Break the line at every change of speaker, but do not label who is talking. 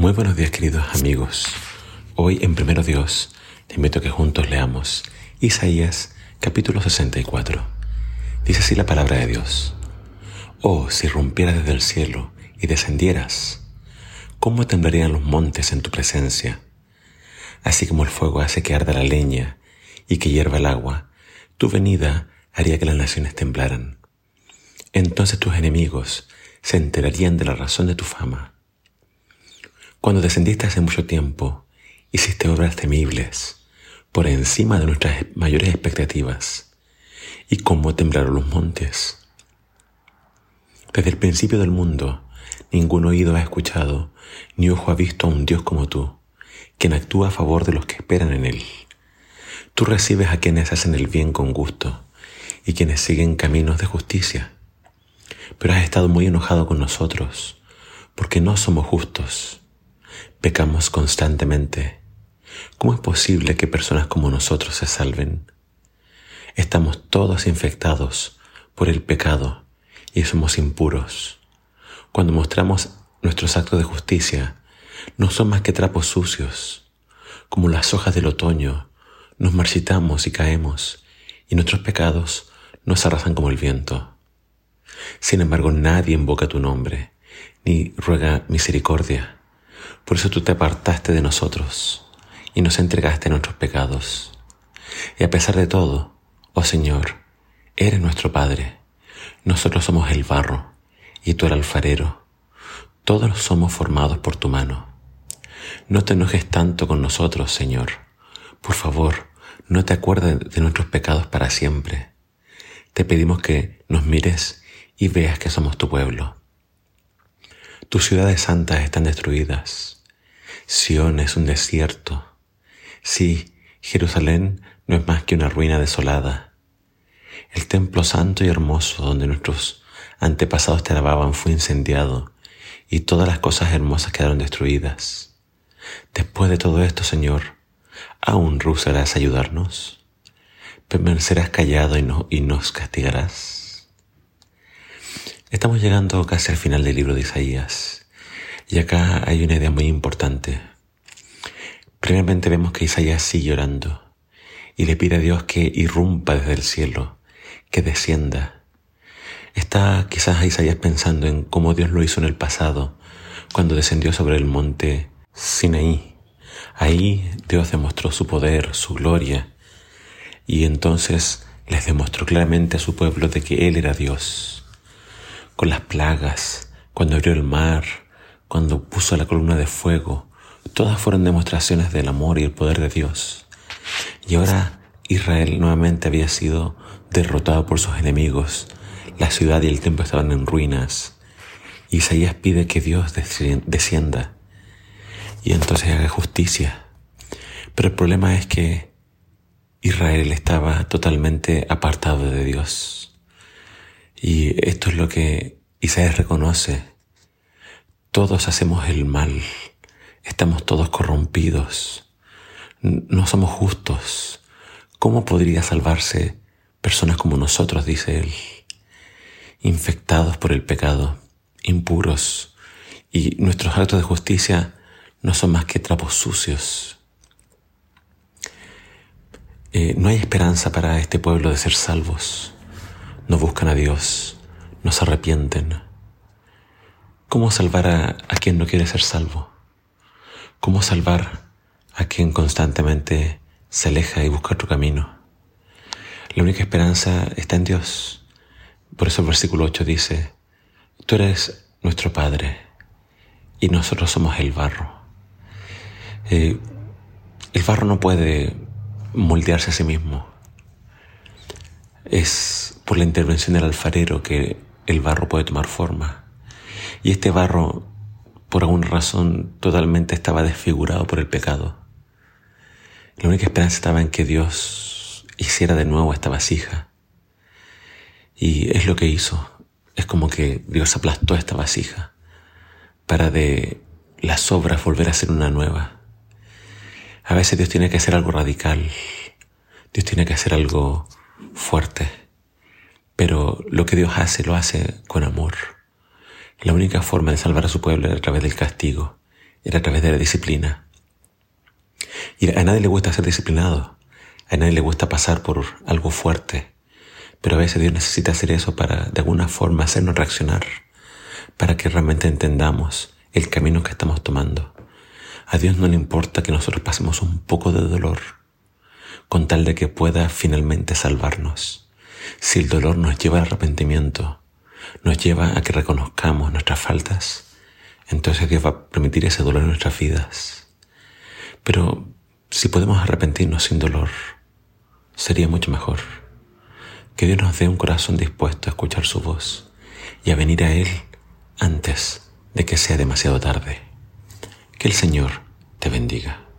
Muy buenos días queridos amigos. Hoy en Primero Dios te invito a que juntos leamos Isaías capítulo 64. Dice así la palabra de Dios. Oh, si rompieras desde el cielo y descendieras, ¿cómo temblarían los montes en tu presencia? Así como el fuego hace que arda la leña y que hierva el agua, tu venida haría que las naciones temblaran. Entonces tus enemigos se enterarían de la razón de tu fama cuando descendiste hace mucho tiempo, hiciste obras temibles, por encima de nuestras mayores expectativas. ¿Y cómo temblaron los montes? Desde el principio del mundo, ningún oído ha escuchado, ni ojo ha visto a un Dios como tú, quien actúa a favor de los que esperan en Él. Tú recibes a quienes hacen el bien con gusto y quienes siguen caminos de justicia. Pero has estado muy enojado con nosotros, porque no somos justos Pecamos constantemente. ¿Cómo es posible que personas como nosotros se salven? Estamos todos infectados por el pecado y somos impuros. Cuando mostramos nuestros actos de justicia, no son más que trapos sucios. Como las hojas del otoño, nos marchitamos y caemos, y nuestros pecados nos arrasan como el viento. Sin embargo, nadie invoca tu nombre, ni ruega misericordia. Por eso tú te apartaste de nosotros y nos entregaste nuestros pecados. Y a pesar de todo, oh Señor, eres nuestro Padre. Nosotros somos el barro y tú el alfarero. Todos somos formados por tu mano. No te enojes tanto con nosotros, Señor. Por favor, no te acuerdes de nuestros pecados para siempre. Te pedimos que nos mires y veas que somos tu pueblo. Tus ciudades santas están destruidas. Sión es un desierto. Sí, Jerusalén no es más que una ruina desolada. El templo santo y hermoso donde nuestros antepasados te alababan fue incendiado y todas las cosas hermosas quedaron destruidas. Después de todo esto, Señor, ¿aún rehusarás ayudarnos? ¿Permanecerás callado y, no, y nos castigarás? Estamos llegando casi al final del libro de Isaías y acá hay una idea muy importante. Primeramente vemos que Isaías sigue llorando y le pide a Dios que irrumpa desde el cielo, que descienda. Está quizás Isaías pensando en cómo Dios lo hizo en el pasado, cuando descendió sobre el monte Sinaí. Ahí Dios demostró su poder, su gloria, y entonces les demostró claramente a su pueblo de que Él era Dios con las plagas, cuando abrió el mar, cuando puso la columna de fuego, todas fueron demostraciones del amor y el poder de Dios. Y ahora Israel nuevamente había sido derrotado por sus enemigos, la ciudad y el templo estaban en ruinas. Isaías pide que Dios descienda y entonces haga justicia. Pero el problema es que Israel estaba totalmente apartado de Dios. Y esto es lo que Isaías reconoce. Todos hacemos el mal, estamos todos corrompidos, no somos justos. ¿Cómo podría salvarse personas como nosotros, dice él, infectados por el pecado, impuros, y nuestros actos de justicia no son más que trapos sucios? Eh, no hay esperanza para este pueblo de ser salvos no buscan a Dios, no se arrepienten. ¿Cómo salvar a, quien no quiere ser salvo? ¿Cómo salvar a quien constantemente se aleja y busca otro camino? La única esperanza está en Dios. Por eso el versículo 8 dice, Tú eres nuestro Padre y nosotros somos el barro. Eh, el barro no puede moldearse a sí mismo. Es por la intervención del alfarero que el barro puede tomar forma. Y este barro, por alguna razón, totalmente estaba desfigurado por el pecado. La única esperanza estaba en que Dios hiciera de nuevo esta vasija. Y es lo que hizo. Es como que Dios aplastó esta vasija para de las obras volver a ser una nueva. A veces Dios tiene que hacer algo radical. Dios tiene que hacer algo fuerte. Pero lo que Dios hace lo hace con amor. La única forma de salvar a su pueblo es a través del castigo. era a través de la disciplina. Y a nadie le gusta ser disciplinado, a nadie le gusta pasar por algo fuerte, pero a veces Dios necesita hacer eso para de alguna forma hacernos reaccionar, para que realmente entendamos el camino que estamos tomando. A Dios no le importa que nosotros pasemos un poco de dolor, con tal de que pueda finalmente salvarnos. Si el dolor nos lleva al arrepentimiento, nos lleva a que reconozcamos nuestras faltas, entonces Dios va a permitir ese dolor en nuestras vidas. Pero si podemos arrepentirnos sin dolor, sería mucho mejor. Que Dios nos dé un corazón dispuesto a escuchar su voz y a venir a Él antes de que sea demasiado tarde. Que el Señor te bendiga.